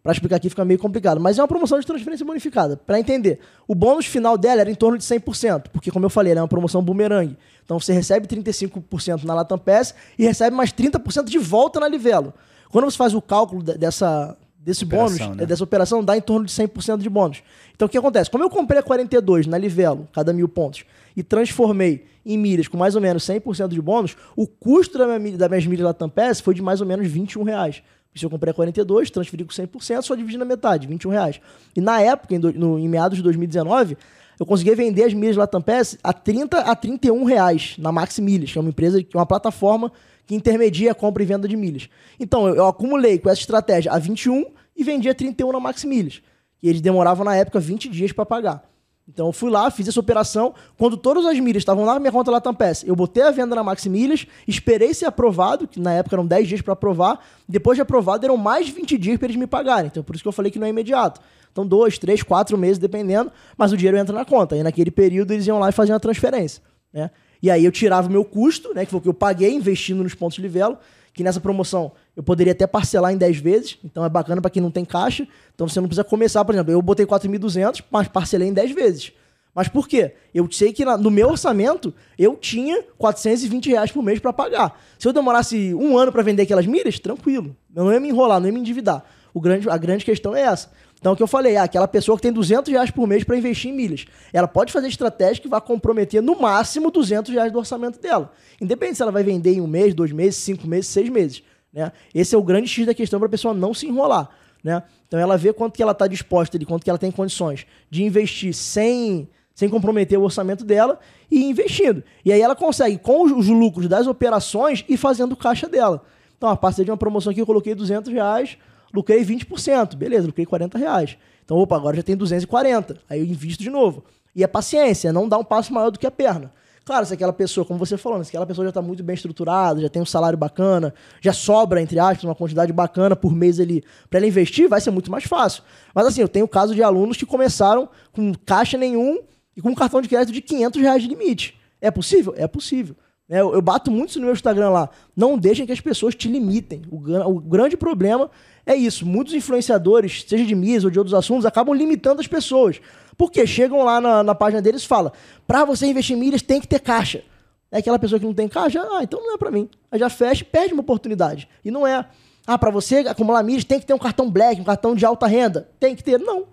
para explicar aqui fica meio complicado. Mas é uma promoção de transferência bonificada. Para entender, o bônus final dela era em torno de 100%, porque, como eu falei, ela é uma promoção boomerang. Então você recebe 35% na Latam Pass e recebe mais 30% de volta na Livelo. Quando você faz o cálculo dessa, desse operação, bônus, né? dessa operação, dá em torno de 100% de bônus. Então o que acontece? Como eu comprei a 42 na Livelo, cada mil pontos, e transformei em milhas com mais ou menos 100% de bônus, o custo da minha, das minhas milhas Latam Pass foi de mais ou menos 21 reais. Se eu comprei a 42, transferi com 100%, só dividi na metade, 21 reais. E na época, em, do, no, em meados de 2019, eu conseguia vender as milhas Latam Pass a 30 a 31 reais na Max Milhas, que é uma empresa, que é uma plataforma que intermedia a compra e venda de milhas. Então, eu, eu acumulei com essa estratégia a 21 e vendia a 31 na Max Milhas. E eles demoravam, na época, 20 dias para pagar. Então eu fui lá, fiz essa operação. Quando todas as milhas estavam lá minha conta Latam Pass, eu botei a venda na Max Milhas, esperei ser aprovado, que na época eram 10 dias para aprovar. Depois de aprovado, eram mais de 20 dias para eles me pagarem. Então por isso que eu falei que não é imediato. Então, dois, três, quatro meses, dependendo, mas o dinheiro entra na conta. E naquele período eles iam lá e faziam a transferência. Né? E aí eu tirava o meu custo, né? Que foi o que eu paguei investindo nos pontos de livelo, que nessa promoção eu poderia até parcelar em 10 vezes, então é bacana para quem não tem caixa. Então você não precisa começar, por exemplo, eu botei 4.200, mas parcelei em 10 vezes. Mas por quê? Eu sei que no meu orçamento eu tinha 420 reais por mês para pagar. Se eu demorasse um ano para vender aquelas milhas, tranquilo. Eu não ia me enrolar, não ia me endividar. O grande, a grande questão é essa. Então, o que eu falei, é aquela pessoa que tem 200 reais por mês para investir em milhas, ela pode fazer estratégia que vai comprometer no máximo 200 reais do orçamento dela. Independente se ela vai vender em um mês, dois meses, cinco meses, seis meses. Né? Esse é o grande X da questão para a pessoa não se enrolar. Né? Então, ela vê quanto que ela está disposta, de quanto que ela tem condições de investir sem sem comprometer o orçamento dela e investindo. E aí ela consegue, com os lucros das operações, e fazendo caixa dela. Então, a partir de uma promoção aqui, eu coloquei 200 reais, lucrei 20%. Beleza, lucrei 40 reais. Então, opa, agora já tem 240. Aí eu invisto de novo. E é paciência, é não dar um passo maior do que a perna. Claro, se aquela pessoa, como você falou, se aquela pessoa já está muito bem estruturada, já tem um salário bacana, já sobra, entre aspas, uma quantidade bacana por mês ali para ela investir, vai ser muito mais fácil. Mas assim, eu tenho caso de alunos que começaram com caixa nenhum e com um cartão de crédito de 500 reais de limite. É possível? É possível. É, eu, eu, bato muito isso no meu Instagram lá. Não deixem que as pessoas te limitem. O, o grande problema é isso. Muitos influenciadores, seja de MIS ou de outros assuntos, acabam limitando as pessoas. Porque chegam lá na, na página deles e falam: para você investir em milhas tem que ter caixa. É aquela pessoa que não tem caixa, ah, então não é para mim. Aí já fecha e perde uma oportunidade. E não é. Ah, para você acumular milhas tem que ter um cartão black, um cartão de alta renda. Tem que ter. Não.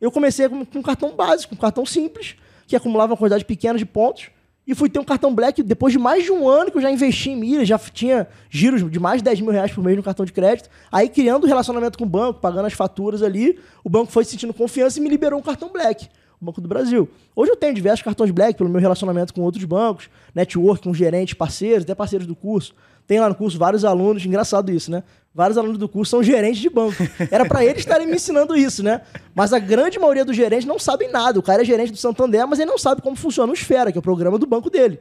Eu comecei com, um cartão básico, um cartão simples, que acumulava uma quantidade pequena de pontos. E fui ter um cartão Black depois de mais de um ano que eu já investi em milhas, já tinha giros de mais de 10 mil reais por mês no cartão de crédito. Aí, criando relacionamento com o banco, pagando as faturas ali, o banco foi sentindo confiança e me liberou um cartão Black, o Banco do Brasil. Hoje eu tenho diversos cartões Black pelo meu relacionamento com outros bancos, network com gerentes, parceiros, até parceiros do curso. Tem lá no curso vários alunos, engraçado isso, né? Vários alunos do curso são gerentes de banco. Era para eles estarem me ensinando isso, né? Mas a grande maioria dos gerentes não sabem nada. O cara é gerente do Santander, mas ele não sabe como funciona o Esfera, que é o programa do banco dele.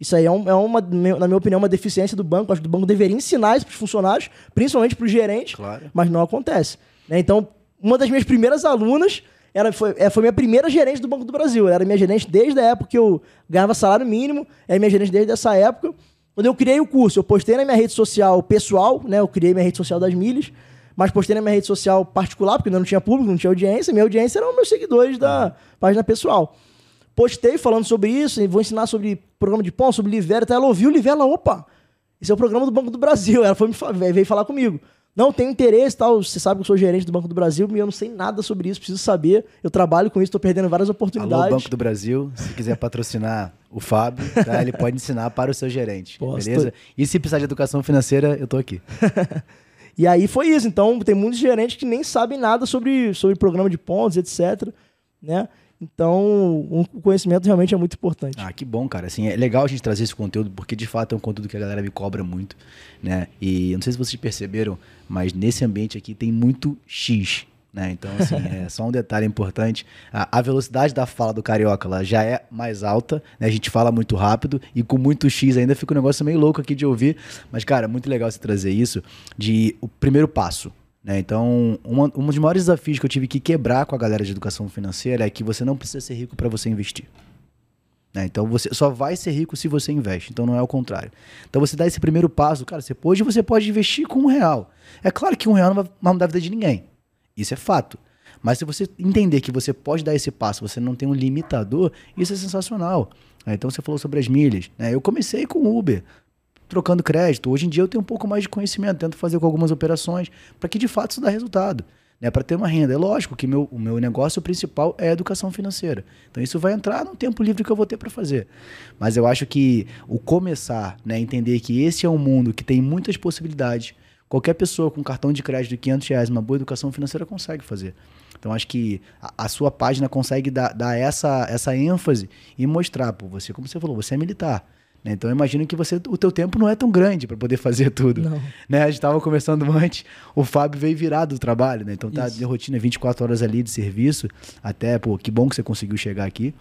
Isso aí é, um, é uma, na minha opinião, uma deficiência do banco. Acho que o banco deveria ensinar isso para os funcionários, principalmente para os gerentes, claro. mas não acontece. Né? Então, uma das minhas primeiras alunas era, foi, é, foi minha primeira gerente do Banco do Brasil. Ela era minha gerente desde a época que eu ganhava salário mínimo, é minha gerente desde essa época. Quando eu criei o curso, eu postei na minha rede social pessoal, né? Eu criei minha rede social das milhas, mas postei na minha rede social particular, porque ainda não tinha público, não tinha audiência. Minha audiência eram meus seguidores da página pessoal. Postei falando sobre isso, e vou ensinar sobre programa de pão, sobre Livera. Então ela ouviu Livera, opa, esse é o programa do Banco do Brasil. Ela foi veio falar comigo. Não tenho interesse tal. Você sabe que eu sou gerente do Banco do Brasil e eu não sei nada sobre isso, preciso saber. Eu trabalho com isso, estou perdendo várias oportunidades. Alô, Banco do Brasil, se quiser patrocinar o Fábio, tá? ele pode ensinar para o seu gerente. Posso, beleza? Tô... E se precisar de educação financeira, eu estou aqui. e aí foi isso. Então, tem muitos gerentes que nem sabem nada sobre, sobre programa de pontos, etc. Né? Então, o um conhecimento realmente é muito importante. Ah, que bom, cara. Assim, é legal a gente trazer esse conteúdo, porque de fato é um conteúdo que a galera me cobra muito, né? E não sei se vocês perceberam, mas nesse ambiente aqui tem muito X, né? Então, assim, é só um detalhe importante. A, a, velocidade da fala do carioca ela já é mais alta, né? A gente fala muito rápido e com muito X ainda fica um negócio meio louco aqui de ouvir. Mas, cara, muito legal você trazer isso de o primeiro passo. Né? Então, uma, um dos maiores desafios que eu tive que quebrar com a galera de educação financeira é que você não precisa ser rico para você investir. Né? Então, você só vai ser rico se você investe. Então, não é o contrário. Então, você dá esse primeiro passo, cara, você, hoje você pode investir com um real. É claro que um real não vai mudar a vida de ninguém. Isso é fato. Mas se você entender que você pode dar esse passo, você não tem um limitador, isso é sensacional. Então você falou sobre as milhas. Né? Eu comecei com Uber trocando crédito. Hoje em dia eu tenho um pouco mais de conhecimento, tento fazer com algumas operações para que de fato isso dê resultado. Né, para ter uma renda. É lógico que meu, o meu negócio principal é a educação financeira. Então isso vai entrar no tempo livre que eu vou ter para fazer. Mas eu acho que o começar, né, entender que esse é um mundo que tem muitas possibilidades, Qualquer pessoa com cartão de crédito de 500 reais, uma boa educação financeira consegue fazer. Então acho que a, a sua página consegue dar, dar, essa, essa ênfase e mostrar, pô, você, como você falou, você é militar. Né? Então eu imagino que você, o teu tempo não é tão grande para poder fazer tudo. Não. Né? A gente estava conversando antes, o Fábio veio virado do trabalho, né? Então tá Isso. de rotina 24 horas ali de serviço. Até, pô, que bom que você conseguiu chegar aqui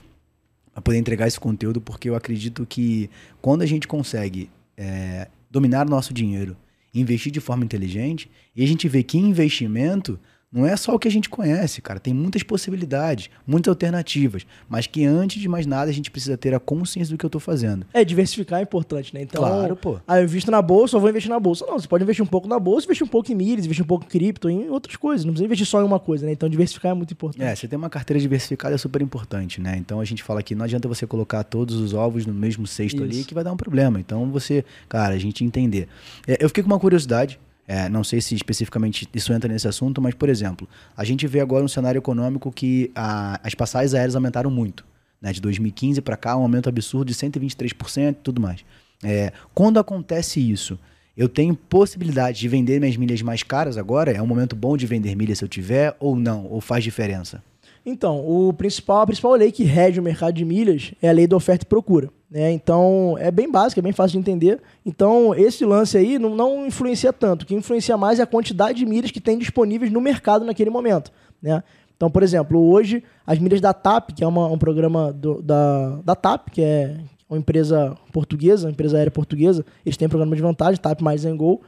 para poder entregar esse conteúdo, porque eu acredito que quando a gente consegue é, dominar o nosso dinheiro, investir de forma inteligente, e a gente vê que investimento não é só o que a gente conhece, cara. Tem muitas possibilidades, muitas alternativas. Mas que antes de mais nada a gente precisa ter a consciência do que eu tô fazendo. É, diversificar é importante, né? Então, Claro, pô. Ah, eu invisto na bolsa, eu vou investir na bolsa. Não, você pode investir um pouco na bolsa, investir um pouco em milhas, investir um pouco em cripto, em outras coisas. Não precisa investir só em uma coisa, né? Então, diversificar é muito importante. É, você ter uma carteira diversificada é super importante, né? Então a gente fala que não adianta você colocar todos os ovos no mesmo cesto ali Isso. que vai dar um problema. Então você, cara, a gente entender. É, eu fiquei com uma curiosidade. É, não sei se especificamente isso entra nesse assunto, mas, por exemplo, a gente vê agora um cenário econômico que a- as passagens aéreas aumentaram muito. Né? De 2015 para cá, um aumento absurdo de 123% e tudo mais. É, quando acontece isso, eu tenho possibilidade de vender minhas milhas mais caras agora? É um momento bom de vender milhas se eu tiver ou não? Ou faz diferença? Então, o principal, a principal lei que rege o mercado de milhas é a lei da oferta e procura. Né? Então, é bem básico, é bem fácil de entender. Então, esse lance aí não, não influencia tanto. O que influencia mais é a quantidade de milhas que tem disponíveis no mercado naquele momento. Né? Então, por exemplo, hoje, as milhas da TAP, que é uma- um programa do- da, da TAP, que é uma empresa portuguesa, uma empresa aérea portuguesa, eles têm programa de vantagem, TAP mais Gol.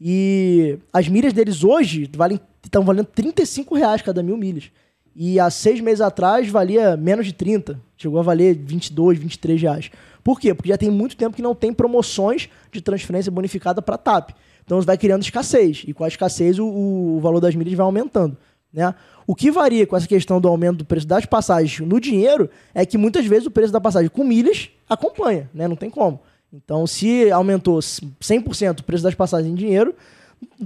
E as milhas deles hoje valem estão valendo 35 reais cada mil milhas. E há seis meses atrás valia menos de 30. Chegou a valer 22, 23 reais. Por quê? Porque já tem muito tempo que não tem promoções de transferência bonificada para TAP. Então vai criando escassez. E com a escassez o, o valor das milhas vai aumentando. Né? O que varia com essa questão do aumento do preço das passagens no dinheiro é que muitas vezes o preço da passagem com milhas acompanha, né? Não tem como. Então, se aumentou 100% o preço das passagens em dinheiro,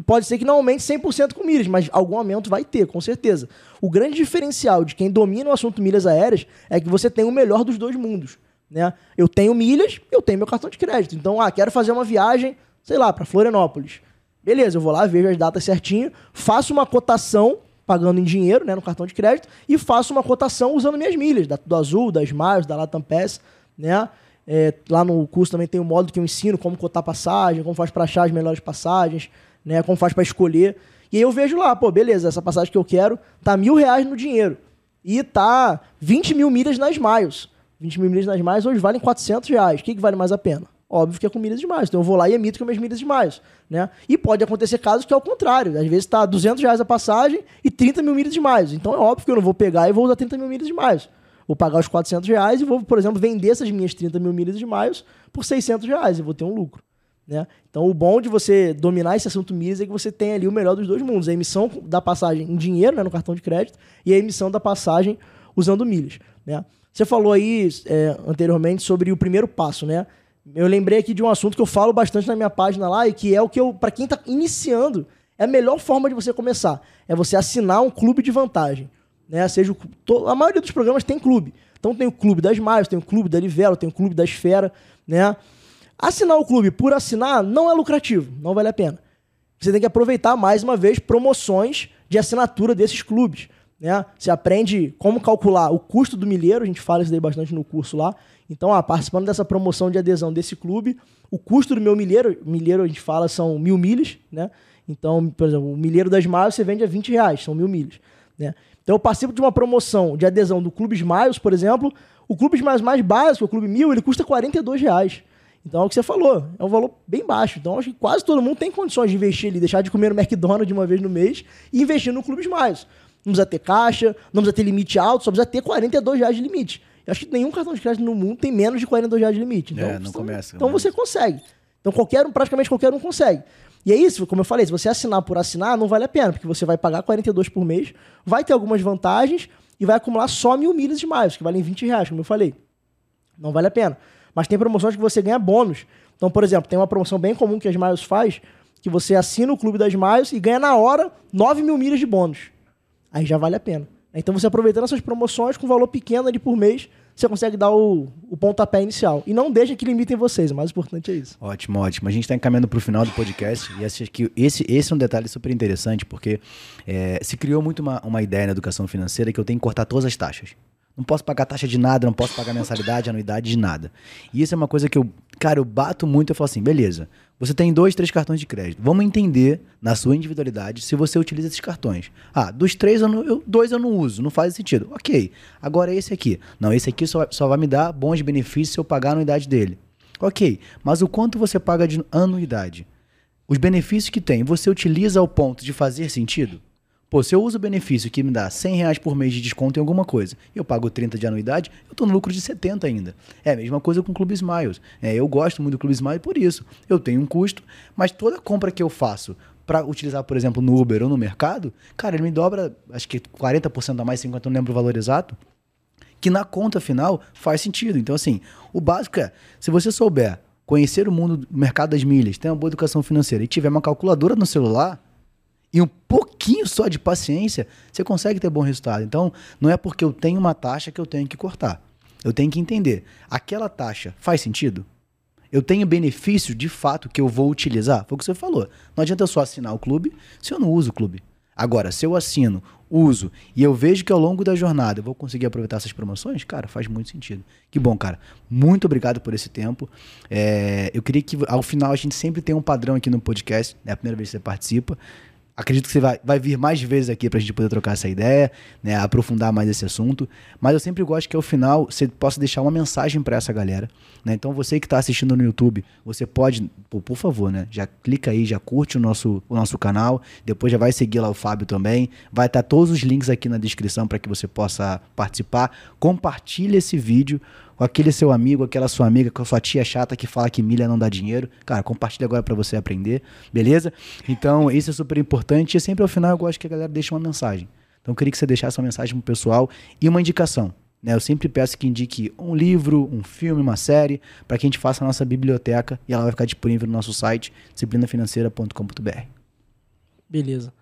pode ser que não aumente 100% com milhas, mas algum aumento vai ter, com certeza. O grande diferencial de quem domina o assunto milhas aéreas é que você tem o melhor dos dois mundos. Né? Eu tenho milhas, eu tenho meu cartão de crédito. Então, ah, quero fazer uma viagem, sei lá, para Florianópolis. Beleza, eu vou lá, vejo as datas certinho, faço uma cotação pagando em dinheiro, né, no cartão de crédito, e faço uma cotação usando minhas milhas, da Tudo Azul, da Smiles, da Latam Pass, né? É, lá no curso também tem um módulo que eu ensino como cotar passagem, como faz para achar as melhores passagens, né? Como faz para escolher. E aí eu vejo lá, pô, beleza, essa passagem que eu quero tá mil reais no dinheiro. E tá 20 mil milhas nas Miles. 20 mil milhas nas Miles hoje valem 400 reais. O que, que vale mais a pena? Óbvio que é com milhas de mais. Então eu vou lá e emito com minhas milhas de mais. Né? E pode acontecer casos que é o contrário. Às vezes tá 200 reais a passagem e 30 mil milhas de mais. Então é óbvio que eu não vou pegar e vou usar 30 mil milhas de mais. Vou pagar os 400 reais e vou, por exemplo, vender essas minhas 30 mil milhas de mais por 600 reais e vou ter um lucro. Né? Então, o bom de você dominar esse assunto milhas é que você tem ali o melhor dos dois mundos: a emissão da passagem em dinheiro, né, no cartão de crédito, e a emissão da passagem usando milhas. Né? Você falou aí é, anteriormente sobre o primeiro passo, né? Eu lembrei aqui de um assunto que eu falo bastante na minha página lá e que é o que eu, para quem está iniciando, é a melhor forma de você começar. É você assinar um clube de vantagem. Né? Seja o, a maioria dos programas tem clube. Então tem o clube das Miles, tem o clube da Livelo, tem o clube da Esfera, né? Assinar o clube por assinar não é lucrativo, não vale a pena. Você tem que aproveitar mais uma vez promoções de assinatura desses clubes. Né? Você aprende como calcular o custo do milheiro, a gente fala isso daí bastante no curso lá. Então, ah, participando dessa promoção de adesão desse clube, o custo do meu milheiro, milheiro a gente fala são mil milhas, né? Então, por exemplo, o milheiro das Miles você vende a 20 reais, são mil milhas. Né? Então, eu participo de uma promoção de adesão do Clube Smiles, por exemplo. O Clube Smiles mais básico, o Clube Mil, ele custa 42 reais. Então é o que você falou, é um valor bem baixo. Então acho que quase todo mundo tem condições de investir ali, deixar de comer no McDonald's de uma vez no mês e investir no Clube Smiles. Não precisa ter caixa, não precisa ter limite alto, só precisa ter 42 reais de limite. Eu acho que nenhum cartão de crédito no mundo tem menos de 42 reais de limite. Então, É, não então, começa, Então você consegue. Então qualquer um, praticamente qualquer um consegue. E é isso, como eu falei, se você assinar por assinar, não vale a pena, porque você vai pagar 42 por mês, vai ter algumas vantagens e vai acumular só mil milhas de mais, que valem 20 reais, como eu falei. Não vale a pena. Mas tem promoções que você ganha bônus. Então, por exemplo, tem uma promoção bem comum que a Smiles faz, que você assina o clube das Smiles e ganha na hora 9 mil milhas de bônus. Aí já vale a pena. Então você aproveitando essas promoções com valor pequeno ali por mês, você consegue dar o, o pontapé inicial. E não deixa que limitem vocês, o mais importante é isso. Ótimo, ótimo. A gente está encaminhando para o final do podcast e acho que esse, esse é um detalhe super interessante, porque é, se criou muito uma, uma ideia na educação financeira que eu tenho que cortar todas as taxas. Não posso pagar taxa de nada, não posso pagar mensalidade, anuidade de nada. E isso é uma coisa que eu, cara, eu bato muito. Eu falo assim, beleza, você tem dois, três cartões de crédito. Vamos entender, na sua individualidade, se você utiliza esses cartões. Ah, dos três, eu, não, eu dois eu não uso, não faz sentido. Ok, agora esse aqui. Não, esse aqui só, só vai me dar bons benefícios se eu pagar a anuidade dele. Ok, mas o quanto você paga de anuidade? Os benefícios que tem, você utiliza ao ponto de fazer sentido? Pô, se eu uso o benefício que me dá 100 reais por mês de desconto em alguma coisa eu pago 30 de anuidade, eu estou no lucro de 70 ainda. É a mesma coisa com o Clube Smiles. É, eu gosto muito do Clube Smiles por isso. Eu tenho um custo, mas toda compra que eu faço para utilizar, por exemplo, no Uber ou no mercado, cara, ele me dobra, acho que 40% a mais, 50%, não lembro o valor exato, que na conta final faz sentido. Então, assim, o básico é, se você souber conhecer o mundo do mercado das milhas, ter uma boa educação financeira e tiver uma calculadora no celular, e um pouquinho só de paciência, você consegue ter bom resultado. Então, não é porque eu tenho uma taxa que eu tenho que cortar. Eu tenho que entender, aquela taxa faz sentido? Eu tenho benefício de fato que eu vou utilizar? Foi o que você falou. Não adianta eu só assinar o clube se eu não uso o clube. Agora, se eu assino, uso e eu vejo que ao longo da jornada eu vou conseguir aproveitar essas promoções, cara, faz muito sentido. Que bom, cara. Muito obrigado por esse tempo. É, eu queria que ao final a gente sempre tenha um padrão aqui no podcast. É a primeira vez que você participa. Acredito que você vai, vai vir mais vezes aqui para a gente poder trocar essa ideia, né, aprofundar mais esse assunto. Mas eu sempre gosto que ao final você possa deixar uma mensagem para essa galera. Né? Então você que está assistindo no YouTube, você pode, por, por, favor, né, já clica aí, já curte o nosso, o nosso canal, depois já vai seguir lá o Fábio também. Vai estar tá todos os links aqui na descrição para que você possa participar. Compartilhe esse vídeo aquele seu amigo, aquela sua amiga, com a sua tia chata que fala que milha não dá dinheiro. Cara, compartilha agora para você aprender, beleza? Então, isso é super importante e sempre ao final eu gosto que a galera deixe uma mensagem. Então, eu queria que você deixasse uma mensagem pro pessoal e uma indicação. Né? Eu sempre peço que indique um livro, um filme, uma série, para que a gente faça a nossa biblioteca e ela vai ficar disponível no nosso site, disciplinafinanceira.com.br. Beleza.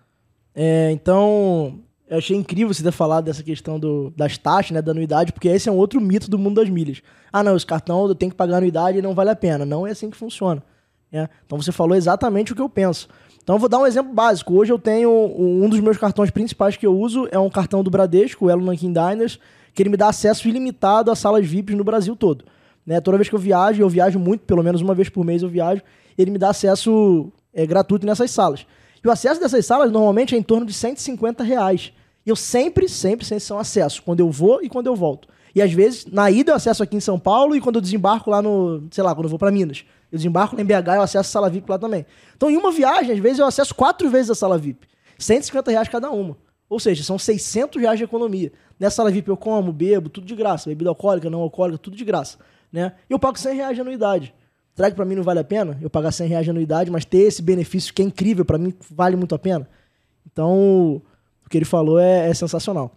É, então, eu achei incrível você ter falado dessa questão do, das taxas, né, da anuidade, porque esse é um outro mito do mundo das milhas. Ah, não, esse cartão eu tenho que pagar anuidade e não vale a pena. Não é assim que funciona. Né? Então você falou exatamente o que eu penso. Então eu vou dar um exemplo básico. Hoje eu tenho um dos meus cartões principais que eu uso é um cartão do Bradesco, o Elo Nankin Diners, que ele me dá acesso ilimitado a salas VIPs no Brasil todo. Né? Toda vez que eu viajo, eu viajo muito, pelo menos uma vez por mês eu viajo, ele me dá acesso é, gratuito nessas salas. E o acesso dessas salas normalmente é em torno de 150 reais. E eu sempre, sempre, sempre são acesso, quando eu vou e quando eu volto. E às vezes, na ida eu acesso aqui em São Paulo e quando eu desembarco lá no, sei lá, quando eu vou para Minas. Eu desembarco em BH eu acesso a sala VIP lá também. Então, em uma viagem, às vezes eu acesso quatro vezes a sala VIP. 150 reais cada uma. Ou seja, são 600 reais de economia. Nessa sala VIP eu como, bebo, tudo de graça. Bebida alcoólica, não alcoólica, tudo de graça. Né? E eu pago 100 reais de anuidade. Será que para mim não vale a pena eu pagar 100 reais de anuidade, mas ter esse benefício que é incrível, para mim vale muito a pena? Então, o que ele falou é, é sensacional.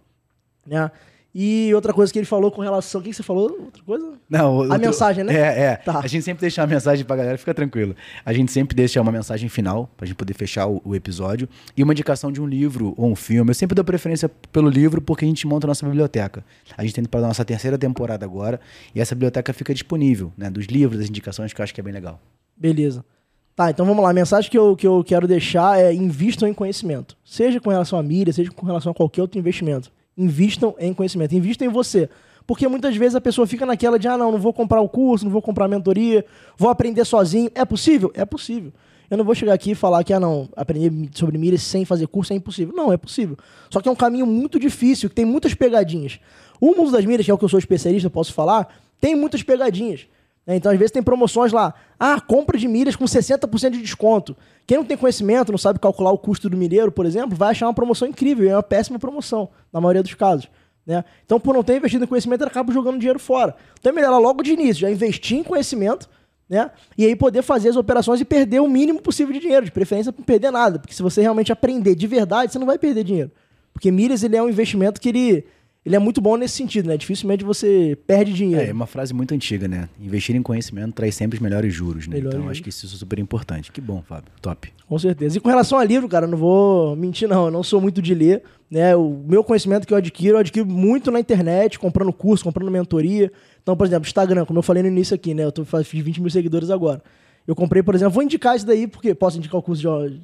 Né? E outra coisa que ele falou com relação. O que você falou? Outra coisa? Não, a outro... mensagem, né? É, é. Tá. A gente sempre deixa uma mensagem pra galera, fica tranquilo. A gente sempre deixa uma mensagem final, pra gente poder fechar o, o, episódio. E uma indicação de um livro ou um filme. Eu sempre dou preferência pelo livro porque a gente monta a nossa biblioteca. A gente tem para a nossa terceira temporada agora. E essa biblioteca fica disponível, né? Dos livros, das indicações, que eu acho que é bem legal. Beleza. Tá, então vamos lá. A mensagem que eu, que eu quero deixar é invistam em conhecimento. Seja com relação à mídia, seja com relação a qualquer outro investimento. Invistam em conhecimento. Invistam em você. Porque muitas vezes a pessoa fica naquela de, ah, não, não vou comprar o curso, não vou comprar a mentoria, vou aprender sozinho. É possível? É possível. Eu não vou chegar aqui e falar que, ah, não, aprender sobre milhas sem fazer curso é impossível. Não, é possível. Só que é um caminho muito difícil, que tem muitas pegadinhas. O mundo das milhas, que é o que eu sou especialista, posso falar, tem muitas pegadinhas. Né? Então, às vezes, tem promoções lá. Ah, compra de milhas com 60% de desconto. Quem não tem conhecimento, não sabe calcular o custo do milheiro, por exemplo, vai achar uma promoção incrível. É uma péssima promoção, na maioria dos casos. Né? Então, por não ter investido em conhecimento, acaba jogando dinheiro fora. Então, é melhor logo de início, já investir em conhecimento, né? E aí poder fazer as operações e perder o mínimo possível de dinheiro, de preferência não perder nada. Porque se você realmente aprender de verdade, você não vai perder dinheiro. Porque milhas, ele é um investimento que ele ele é muito bom nesse sentido, né? Dificilmente você perde dinheiro. É, é uma frase muito antiga, né? Investir em conhecimento traz sempre os melhores juros, né? Melhores então juros. acho que isso é super importante. Que bom, Fábio. Top. Com certeza. E com relação a livro, cara, não vou mentir, não. Eu não sou muito de ler. Né? O meu conhecimento que eu adquiro, eu adquiro muito na internet, comprando curso, comprando mentoria. Então, por exemplo, Instagram, como eu falei no início aqui, né? Eu tô, fiz 20 mil seguidores agora. Eu comprei, por exemplo, vou indicar isso daí, porque posso indicar o curso de.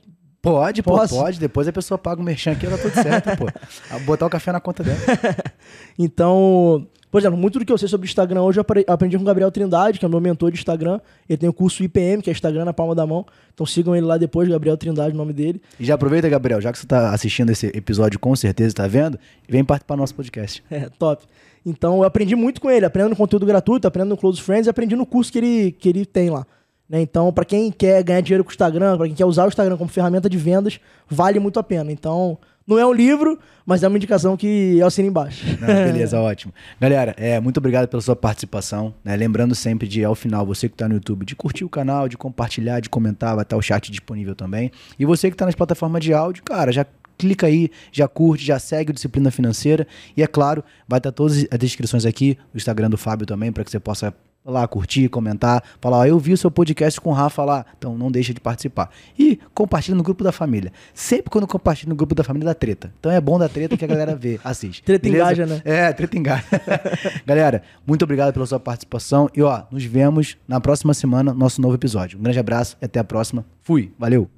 Pode, pô, pode. Depois a pessoa paga o merchan aqui, tá tudo certo, pô. Botar o café na conta dela. Então, por exemplo, muito do que eu sei sobre Instagram hoje eu apre- aprendi com o Gabriel Trindade, que é meu mentor de Instagram. Ele tem o curso IPM, que é Instagram na palma da mão. Então sigam ele lá depois, Gabriel Trindade, o nome dele. E já aproveita, Gabriel, já que você tá assistindo esse episódio com certeza, tá vendo? Vem participar do nosso podcast. É, top. Então eu aprendi muito com ele, aprendendo conteúdo gratuito, aprendendo no Close Friends e aprendi no curso que ele, que ele tem lá. Né? Então, para quem quer ganhar dinheiro com o Instagram, para quem quer usar o Instagram como ferramenta de vendas, vale muito a pena. Então, não é um livro, mas é uma indicação que eu assino embaixo. Não, beleza, ótimo. Galera, é, muito obrigado pela sua participação. né? Lembrando sempre de, ao final, você que está no YouTube, de curtir o canal, de compartilhar, de comentar, vai estar o chat disponível também. E você que está nas plataformas de áudio, cara, já clica aí, já curte, já segue o Disciplina Financeira. E é claro, vai estar todas as descrições aqui, no Instagram do Fábio também, para que você possa lá curtir, comentar, falar, ó, eu vi o seu podcast com o Rafa lá, então não deixa de participar. E compartilha no grupo da família. Sempre quando compartilha no grupo da família dá treta. Então é bom dar treta que a galera vê, assiste. Treta Beleza? engaja, né? É, treta engaja. galera, muito obrigado pela sua participação e ó, nos vemos na próxima semana, nosso novo episódio. Um grande abraço e até a próxima. Fui, valeu.